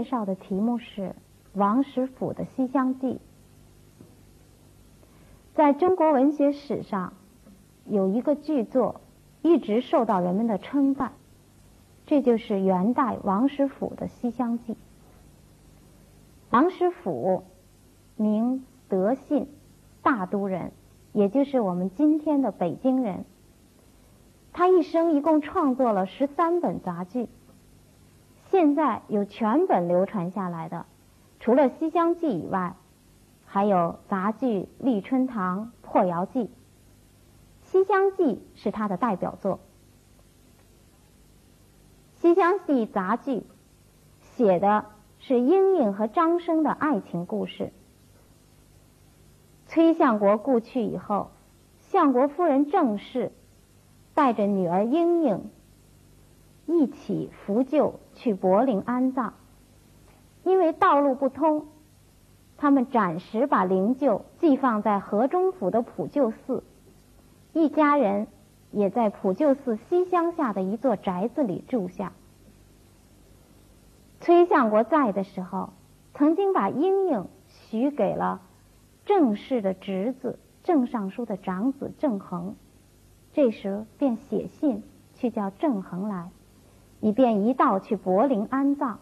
介绍的题目是王实甫的《西厢记》。在中国文学史上，有一个剧作一直受到人们的称赞，这就是元代王实甫的《西厢记》。王实甫，名德信，大都人，也就是我们今天的北京人。他一生一共创作了十三本杂剧，现在有全本流传下来的，除了《西厢记》以外，还有杂剧《立春堂》《破窑记》。《西厢记》是他的代表作，《西厢记》杂剧写的是莺莺和张生的爱情故事。崔相国故去以后，相国夫人郑氏。带着女儿莺莺一起扶柩去柏林安葬，因为道路不通，他们暂时把灵柩寄放在河中府的普救寺，一家人也在普救寺西厢下的一座宅子里住下。崔相国在的时候，曾经把莺莺许给了郑氏的侄子郑尚书的长子郑恒。这时便写信去叫郑恒来，以便一道去柏林安葬。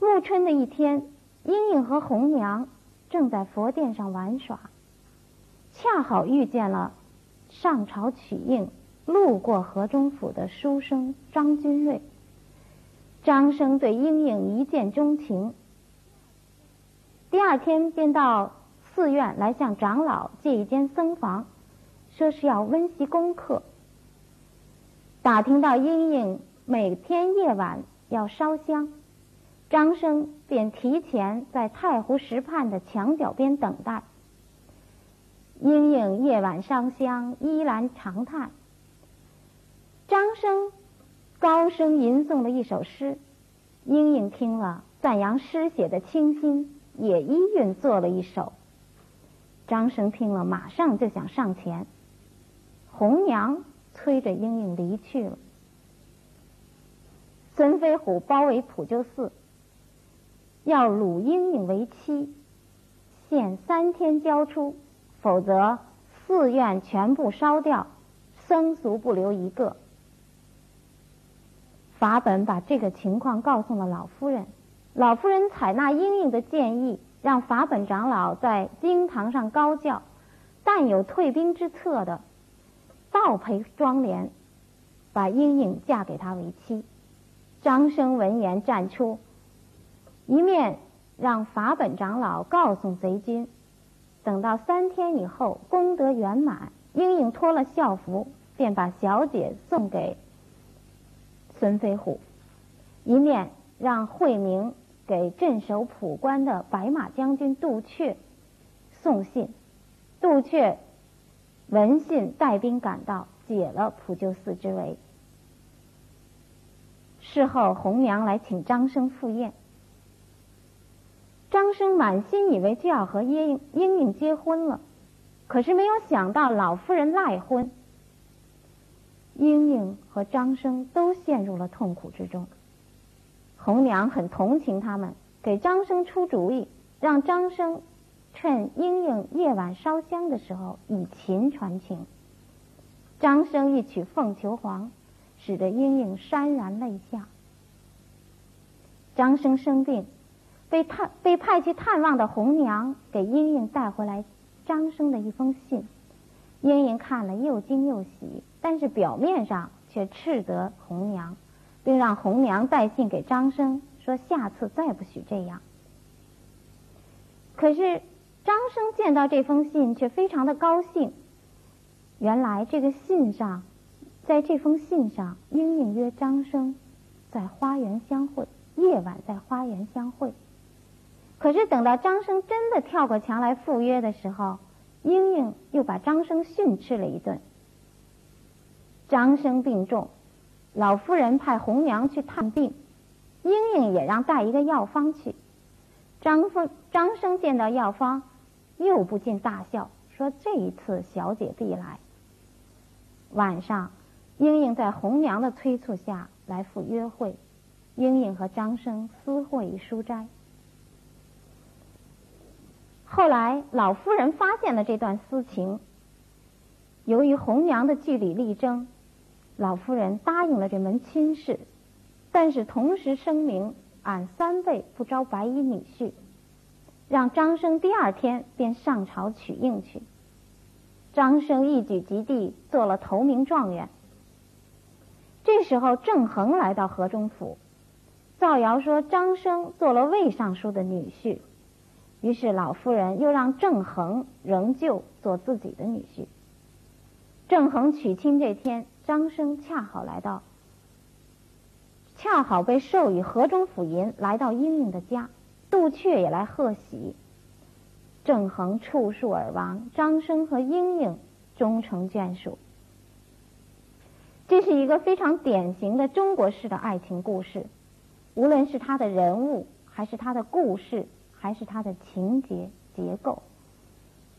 暮春的一天，莺莺和红娘正在佛殿上玩耍，恰好遇见了上朝取印、路过河中府的书生张君瑞。张生对莺莺一见钟情，第二天便到寺院来向长老借一间僧房。说是要温习功课。打听到莺莺每天夜晚要烧香，张生便提前在太湖石畔的墙角边等待。莺莺夜晚烧香，依然长叹。张生高声吟诵了一首诗，莺莺听了，赞扬诗写的清新，也依韵作了一首。张生听了，马上就想上前。红娘催着莺莺离去了。孙飞虎包围普救寺，要掳莺莺为妻，限三天交出，否则寺院全部烧掉，僧俗不留一个。法本把这个情况告诉了老夫人，老夫人采纳莺莺的建议，让法本长老在经堂上高叫：“但有退兵之策的。”倒赔庄莲，把莺莺嫁给他为妻。张生闻言站出，一面让法本长老告诉贼军，等到三天以后功德圆满，莺莺脱了孝服，便把小姐送给孙飞虎；一面让惠明给镇守普关的白马将军杜阙送信，杜阙。闻信带兵赶到，解了普救寺之围。事后，红娘来请张生赴宴。张生满心以为就要和莺莺莺结婚了，可是没有想到老夫人赖婚。莺莺和张生都陷入了痛苦之中。红娘很同情他们，给张生出主意，让张生。趁莺莺夜晚烧香的时候，以琴传情。张生一曲《凤求凰》，使得莺莺潸然泪下。张生生病，被探被派去探望的红娘给莺莺带回来张生的一封信。莺莺看了又惊又喜，但是表面上却斥责红娘，并让红娘带信给张生，说下次再不许这样。可是。张生见到这封信，却非常的高兴。原来这个信上，在这封信上，莺莺约张生在花园相会，夜晚在花园相会。可是等到张生真的跳过墙来赴约的时候，莺莺又把张生训斥了一顿。张生病重，老夫人派红娘去探病，莺莺也让带一个药方去。张生张生见到药方。又不禁大笑，说：“这一次小姐必来。”晚上，莺莺在红娘的催促下来赴约会，莺莺和张生私会于书斋。后来老夫人发现了这段私情，由于红娘的据理力争，老夫人答应了这门亲事，但是同时声明俺三辈不招白衣女婿，让张生第二天便上朝取应去。张生一举及第，做了头名状元。这时候郑恒来到河中府，造谣说张生做了魏尚书的女婿。于是老夫人又让郑恒仍旧做自己的女婿。郑恒娶亲这天，张生恰好来到，恰好被授予河中府尹，来到英英的家，杜鹊也来贺喜。郑恒触树而亡，张生和莺莺终成眷属。这是一个非常典型的中国式的爱情故事，无论是他的人物，还是他的故事。还是他的情节结构，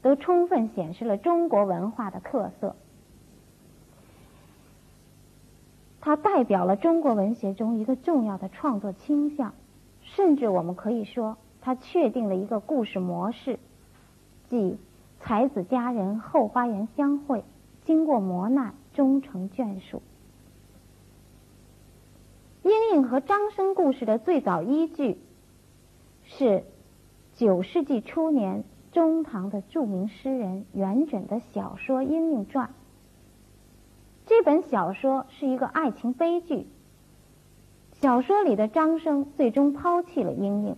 都充分显示了中国文化的特色。它代表了中国文学中一个重要的创作倾向，甚至我们可以说，他确定了一个故事模式，即才子佳人后花园相会，经过磨难终成眷属。莺莺和张生故事的最早依据是。九世纪初年，中唐的著名诗人元稹的小说《莺莺传》。这本小说是一个爱情悲剧。小说里的张生最终抛弃了莺莺。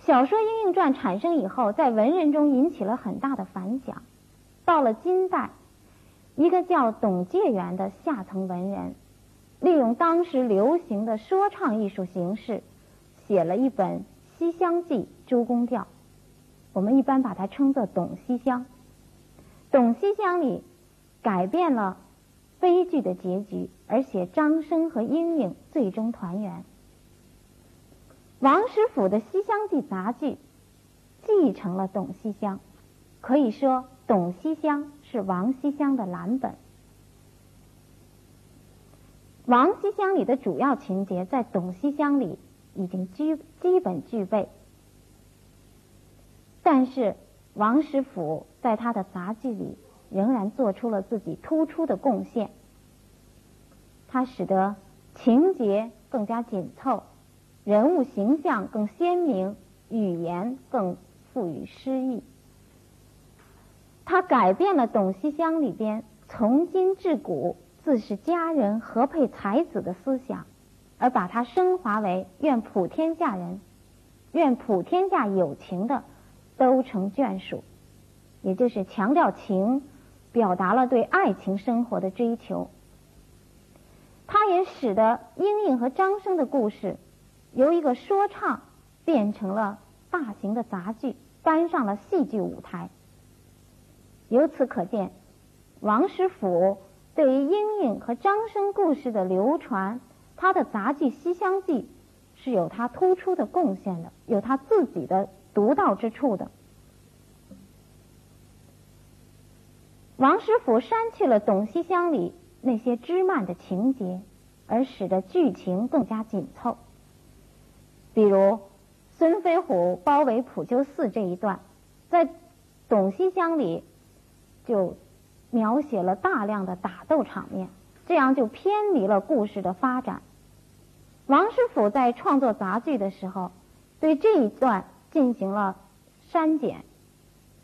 小说《莺莺传》产生以后，在文人中引起了很大的反响。到了金代，一个叫董介元的下层文人，利用当时流行的说唱艺术形式，写了一本。《西厢记》周公调，我们一般把它称作《董西厢》。《董西厢》里改变了悲剧的结局，而且张生和莺莺最终团圆。王实甫的《西厢记》杂剧继承了《董西厢》，可以说《董西厢》是王西厢的蓝本。王西厢里的主要情节在《董西厢》里。已经基基本具备，但是王实甫在他的杂剧里仍然做出了自己突出的贡献。他使得情节更加紧凑，人物形象更鲜明，语言更富于诗意。他改变了董西厢里边从今至古自是佳人何配才子的思想。而把它升华为愿普天下人，愿普天下有情的都成眷属，也就是强调情，表达了对爱情生活的追求。它也使得莺莺和张生的故事由一个说唱变成了大型的杂剧，搬上了戏剧舞台。由此可见，王实甫对于莺莺和张生故事的流传。他的杂剧《西厢记》是有他突出的贡献的，有他自己的独到之处的。王实甫删去了《董西厢》里那些枝蔓的情节，而使得剧情更加紧凑。比如孙飞虎包围普救寺这一段，在《董西厢》里就描写了大量的打斗场面，这样就偏离了故事的发展。王师傅在创作杂剧的时候，对这一段进行了删减、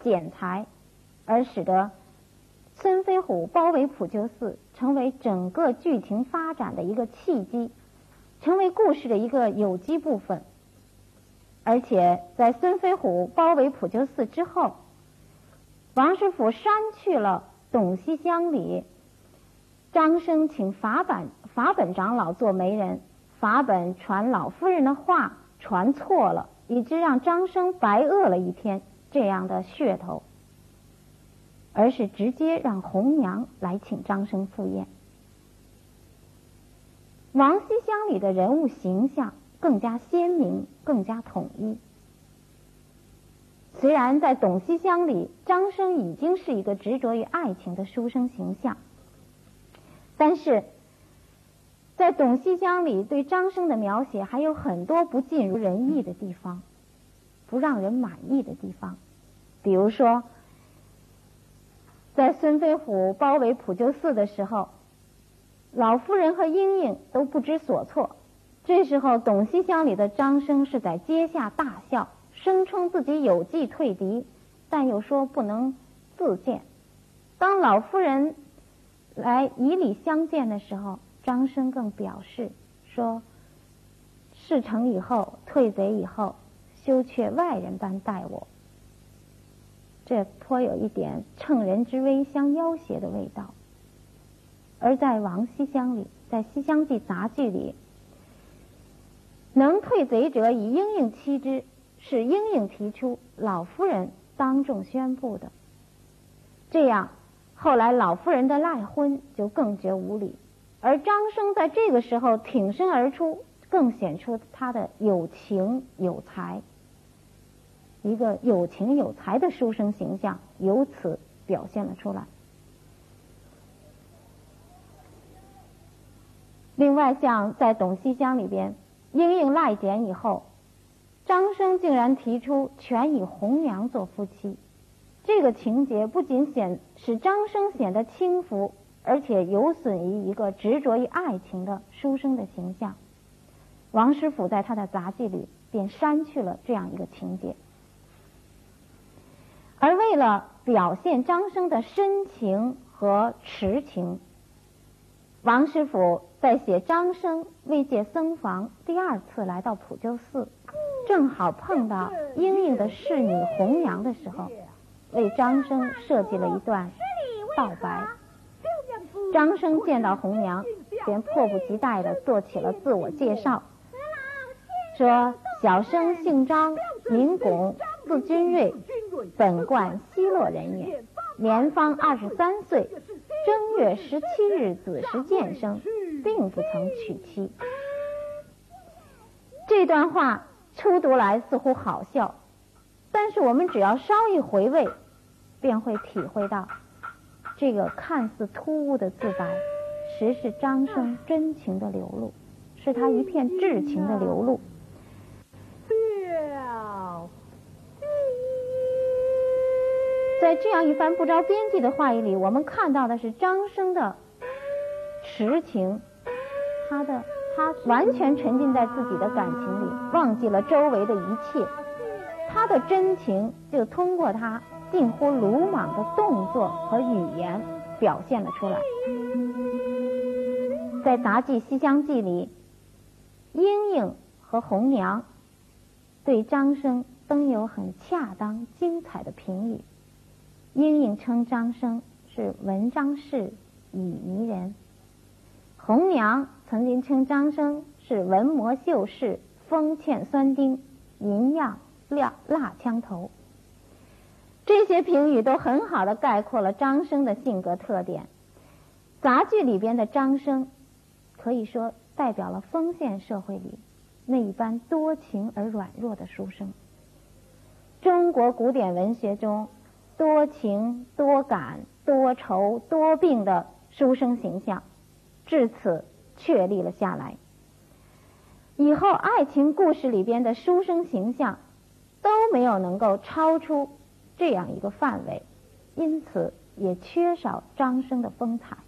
剪裁，而使得孙飞虎包围普救寺成为整个剧情发展的一个契机，成为故事的一个有机部分。而且在孙飞虎包围普救寺之后，王师傅删去了董西厢里张生请法本法本长老做媒人。法本传老夫人的话传错了，以致让张生白饿了一天这样的噱头，而是直接让红娘来请张生赴宴。王西厢里的人物形象更加鲜明，更加统一。虽然在董西厢里，张生已经是一个执着于爱情的书生形象，但是。在《董西厢》里对张生的描写还有很多不尽如人意的地方，不让人满意的地方。比如说，在孙飞虎包围普救寺的时候，老夫人和莺莺都不知所措。这时候，《董西厢》里的张生是在阶下大笑，声称自己有计退敌，但又说不能自见。当老夫人来以礼相见的时候，张生更表示说：“事成以后，退贼以后，休却外人般待我。”这颇有一点乘人之危相要挟的味道。而在《王西厢》里，在《西厢记》杂剧里，能退贼者以莺莺欺之，是莺莺提出，老夫人当众宣布的。这样，后来老夫人的赖婚就更觉无理。而张生在这个时候挺身而出，更显出他的有情有才，一个有情有才的书生形象由此表现了出来。另外，像在《董西厢》里边，莺莺赖简以后，张生竟然提出全以红娘做夫妻，这个情节不仅显使张生显得轻浮。而且有损于一个执着于爱情的书生的形象。王师傅在他的杂记里便删去了这样一个情节。而为了表现张生的深情和痴情，王师傅在写张生为借僧房第二次来到普救寺，正好碰到莺莺的侍女红娘的时候，为张生设计了一段告白。张生见到红娘，便迫不及待地做起了自我介绍，说：“小生姓张，名巩，字君瑞，本贯西洛人也，年方二十三岁，正月十七日子时见生，并不曾娶妻。”这段话初读来似乎好笑，但是我们只要稍一回味，便会体会到。这个看似突兀的自白，实是张生真情的流露，是他一片至情的流露。在这样一番不着边际的话语里，我们看到的是张生的痴情，他的他完全沉浸在自己的感情里，忘记了周围的一切，他的真情就通过他。近乎鲁莽的动作和语言表现了出来。在杂记《西厢记》里，莺莺和红娘对张生都有很恰当、精彩的评语。莺莺称张生是文章士、以迷人；红娘曾经称张生是文魔秀士、风欠酸丁、银样辣蜡枪头。这些评语都很好的概括了张生的性格特点。杂剧里边的张生，可以说代表了封建社会里那一般多情而软弱的书生。中国古典文学中多情、多感、多愁、多病的书生形象，至此确立了下来。以后爱情故事里边的书生形象都没有能够超出。这样一个范围，因此也缺少张生的风采。《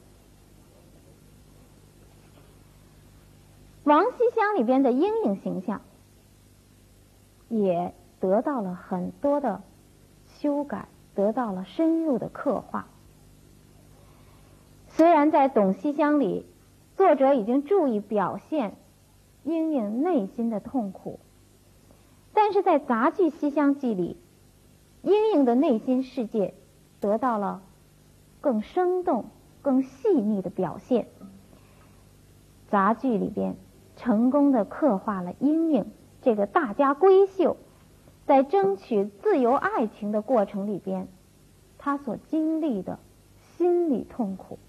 王西厢》里边的莺莺形象也得到了很多的修改，得到了深入的刻画。虽然在《董西厢》里，作者已经注意表现莺莺内心的痛苦，但是在杂剧《西厢记》里。莺莺的内心世界得到了更生动、更细腻的表现。杂剧里边成功的刻画了莺莺这个大家闺秀，在争取自由爱情的过程里边，他所经历的心理痛苦、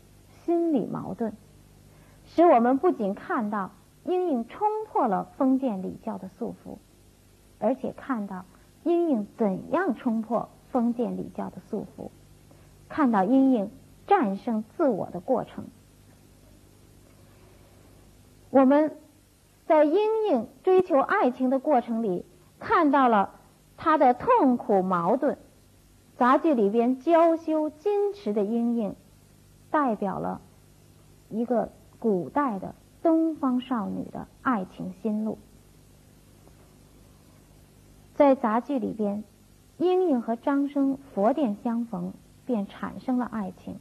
心理矛盾，使我们不仅看到英英冲破了封建礼教的束缚，而且看到。英英怎样冲破封建礼教的束缚？看到英英战胜自我的过程。我们在英英追求爱情的过程里，看到了他的痛苦矛盾。杂剧里边娇羞矜持的莺莺，代表了一个古代的东方少女的爱情心路。在杂剧里边，莺莺和张生佛殿相逢，便产生了爱情。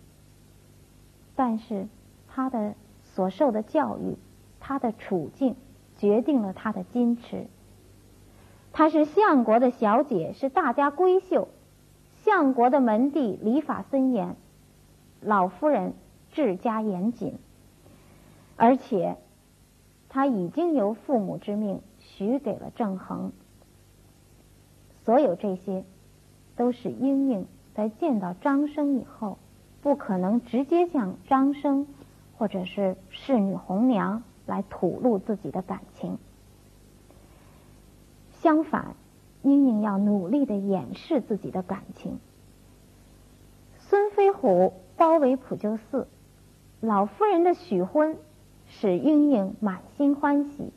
但是，他的所受的教育，他的处境，决定了他的矜持。她是相国的小姐，是大家闺秀。相国的门第礼法森严，老夫人治家严谨，而且她已经由父母之命许给了郑恒。所有这些，都是莺莺在见到张生以后，不可能直接向张生或者是侍女红娘来吐露自己的感情。相反。莺莺要努力的掩饰自己的感情。孙飞虎包围普救寺，老夫人的许婚使莺莺满心欢喜，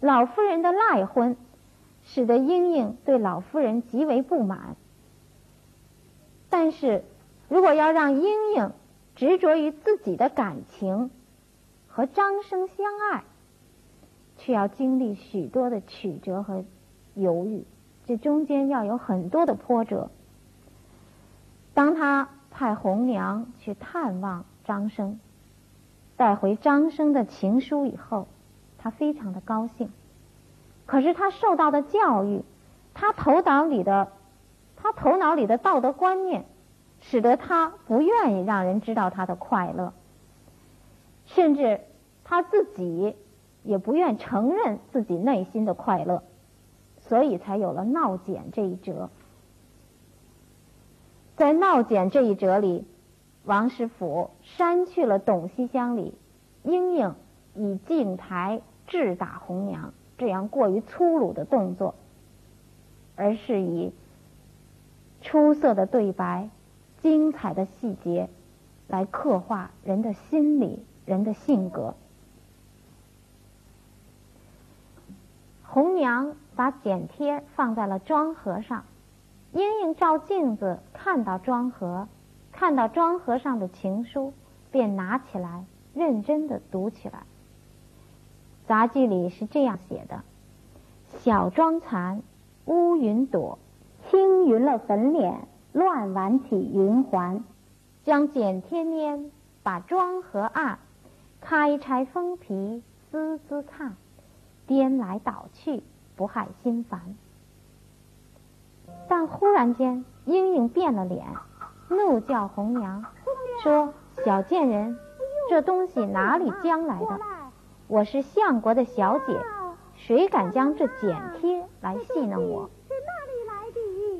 老夫人的赖婚使得莺莺对老夫人极为不满。但是，如果要让莺莺执着于自己的感情和张生相爱，要经历许多的曲折和。犹豫，这中间要有很多的波折。当他派红娘去探望张生，带回张生的情书以后，他非常的高兴。可是他受到的教育，他头脑里的，他头脑里的道德观念，使得他不愿意让人知道他的快乐，甚至他自己也不愿承认自己内心的快乐。所以才有了闹简这一折。在闹简这一折里，王师傅删去了董西厢里莺莺以镜台掷打红娘这样过于粗鲁的动作，而是以出色的对白、精彩的细节来刻画人的心理、人的性格。红娘。把剪贴放在了妆盒上，莺莺照镜子看到妆盒，看到妆盒上的情书，便拿起来认真的读起来。杂剧里是这样写的：小妆残，乌云朵，轻云了粉脸，乱挽起云环，将剪贴拈，把妆盒按，开拆封皮，滋滋看，颠来倒去。不害心烦，但忽然间，莺莺变了脸，怒叫红娘，说：“小贱人，这东西哪里将来的？我是相国的小姐，谁敢将这剪贴来戏弄我？”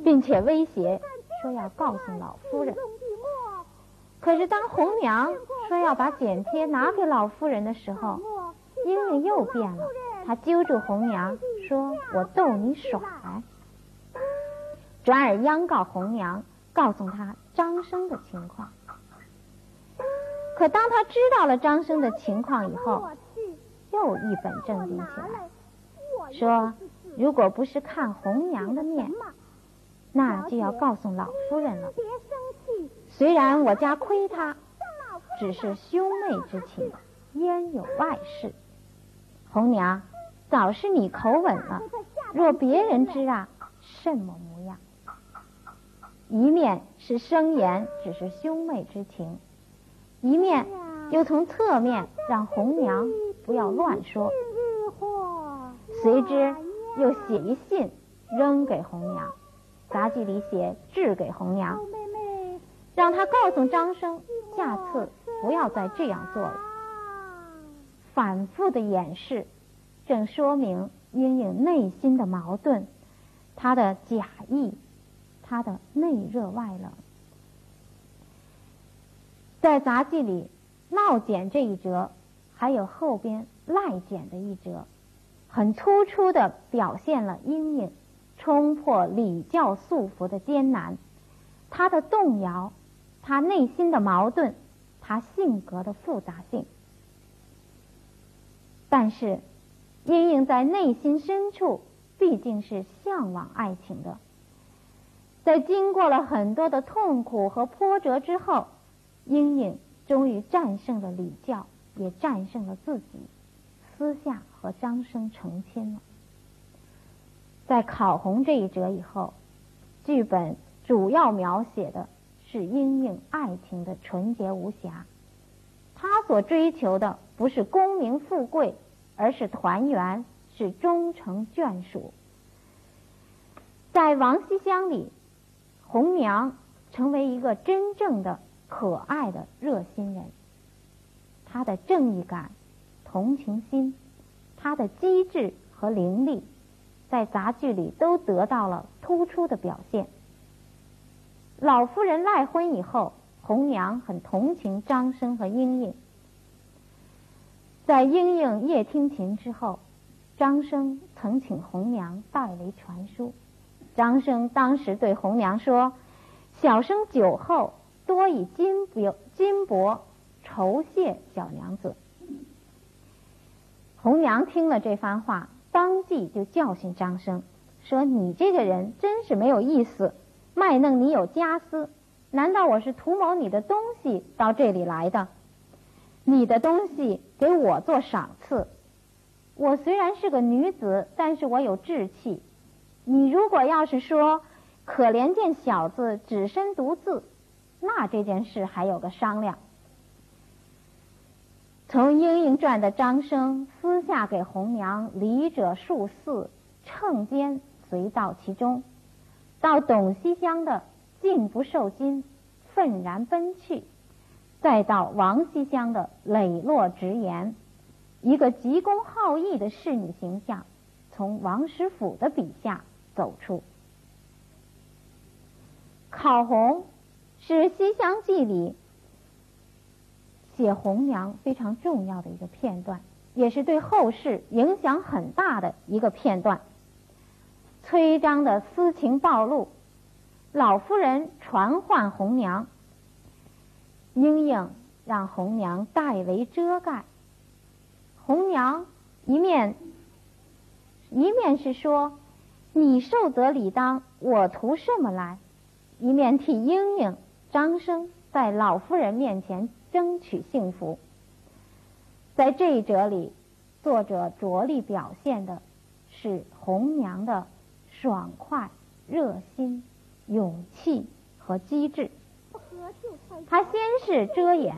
并且威胁说要告诉老夫人。可是当红娘说要把剪贴拿给老夫人的时候，莺莺又变了。他揪住红娘，说：“我逗你耍。”转而央告红娘，告诉他张生的情况。可当他知道了张生的情况以后，又一本正经起来，说：“如果不是看红娘的面，那就要告诉老夫人了。虽然我家亏他，只是兄妹之情，焉有外事？红娘。”早是你口吻了，若别人知啊，什么模样？一面是声言只是兄妹之情，一面又从侧面让红娘不要乱说。随之又写一信扔给红娘，杂剧里写致给红娘，让他告诉张生，下次不要再这样做了。反复的掩饰。正说明莺莺内心的矛盾，她的假意，她的内热外冷。在杂技里，闹简这一折，还有后边赖简的一折，很突出的表现了莺莺冲破礼教束缚的艰难，她的动摇，她内心的矛盾，她性格的复杂性。但是，莺莺在内心深处毕竟是向往爱情的。在经过了很多的痛苦和波折之后，莺莺终于战胜了礼教，也战胜了自己，私下和张生成亲了。在考红这一折以后，剧本主要描写的是莺莺爱情的纯洁无瑕。她所追求的不是功名富贵，而是团圆，是终成眷属。在王熙香里。红娘成为一个真正的可爱的热心人，她的正义感、同情心、她的机智和伶俐，在杂剧里都得到了突出的表现。老夫人赖婚以后，红娘很同情张生和莺莺。在莺莺夜听琴之后，张生曾请红娘代为传书。张生当时对红娘说：“小生酒后多以金帛金箔酬谢小娘子。”红娘听了这番话，当即就教训张生说：“你这个人真是没有意思，卖弄你有家私，难道我是图谋你的东西到这里来的？你的东西给我做赏赐。我虽然是个女子，但是我有志气。”你如果要是说可怜见小子只身独自，那这件事还有个商量。从《莺莺传》的张生私下给红娘礼者数四，乘间随到其中，到董西厢的竟不受金，愤然奔去，再到王西厢的磊落直言，一个急公好义的侍女形象，从王实甫的笔下。走出。考红是《西厢记》里写红娘非常重要的一个片段，也是对后世影响很大的一个片段。崔章的私情暴露，老夫人传唤红娘，莺莺让红娘代为遮盖。红娘一面一面是说。你受则理当，我图什么来？一面替莺莺、张生在老夫人面前争取幸福。在这一折里，作者着力表现的是红娘的爽快、热心、勇气和机智。他先是遮掩，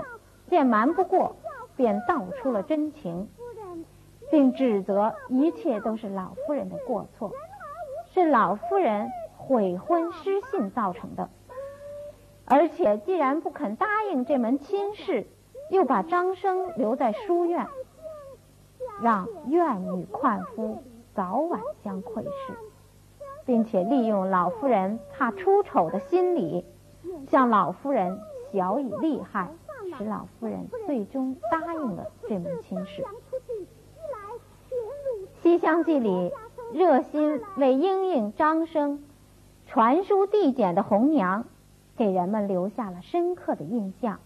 见瞒不过，便道出了真情，并指责一切都是老夫人的过错。是老夫人悔婚失信造成的，而且既然不肯答应这门亲事，又把张生留在书院，让怨女旷夫早晚相窥视，并且利用老夫人怕出丑的心理，向老夫人晓以利害，使老夫人最终答应了这门亲事。《西厢记》里。热心为莺莺、张生传书递简的红娘，给人们留下了深刻的印象，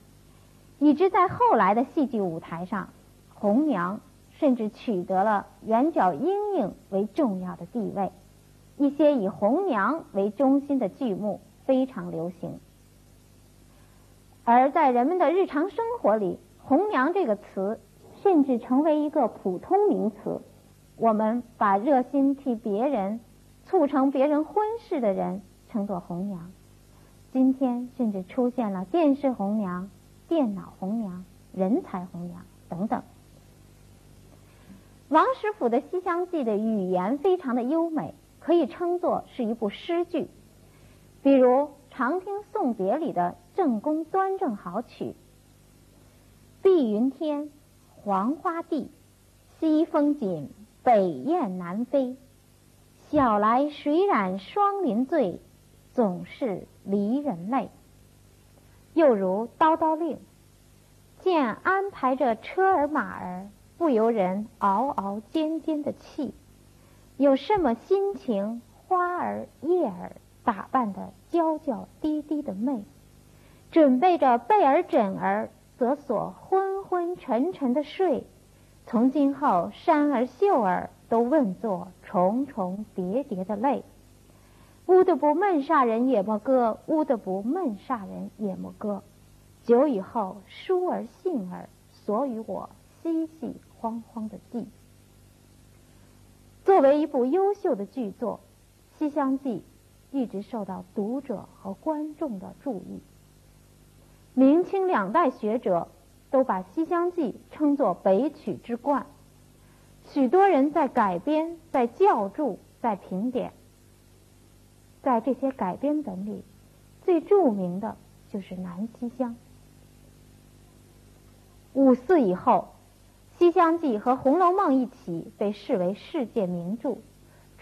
以致在后来的戏剧舞台上，红娘甚至取得了圆角莺莺为重要的地位。一些以红娘为中心的剧目非常流行，而在人们的日常生活里，“红娘”这个词甚至成为一个普通名词。我们把热心替别人、促成别人婚事的人称作红娘。今天甚至出现了电视红娘、电脑红娘、人才红娘等等。王实甫的《西厢记》的语言非常的优美，可以称作是一部诗句。比如《长亭送别》里的正宫端正好曲：“碧云天，黄花地，西风紧。”北雁南飞，晓来水染霜林醉，总是离人泪。又如《叨叨令》，见安排着车儿马儿，不由人嗷嗷尖尖的气。有什么心情？花儿叶儿打扮的娇娇滴滴的媚，准备着被儿枕儿，则所昏昏沉沉的睡。从今后，山儿秀儿都问作重重叠叠的泪。乌的不闷煞人也莫歌，乌的不闷煞人也莫歌。久以后，书儿信儿所与我嬉戏慌慌的记。作为一部优秀的剧作，《西厢记》一直受到读者和观众的注意。明清两代学者都把《西厢记》称作北曲之冠，许多人在改编、在校注、在评点。在这些改编本里，最著名的就是《南西厢》。五四以后，《西厢记》和《红楼梦》一起被视为世界名著，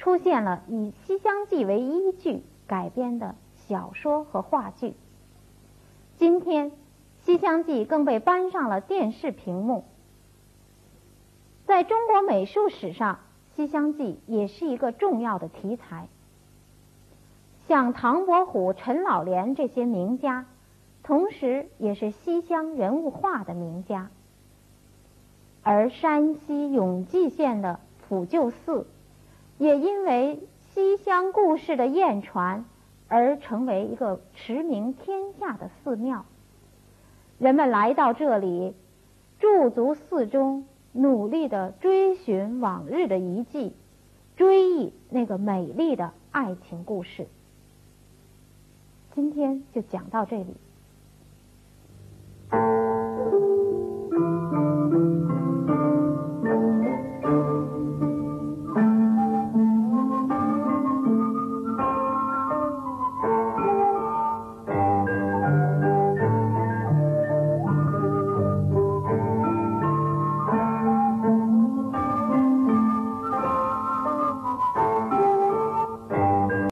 出现了以《西厢记》为依据改编的小说和话剧。今天，《西厢记》更被搬上了电视屏幕。在中国美术史上，《西厢记》也是一个重要的题材。像唐伯虎、陈老莲这些名家，同时也是西厢人物画的名家。而山西永济县的普救寺，也因为西厢故事的艳传，而成为一个驰名天下的寺庙。人们来到这里，驻足寺中，努力的追寻往日的遗迹，追忆那个美丽的爱情故事。今天就讲到这里。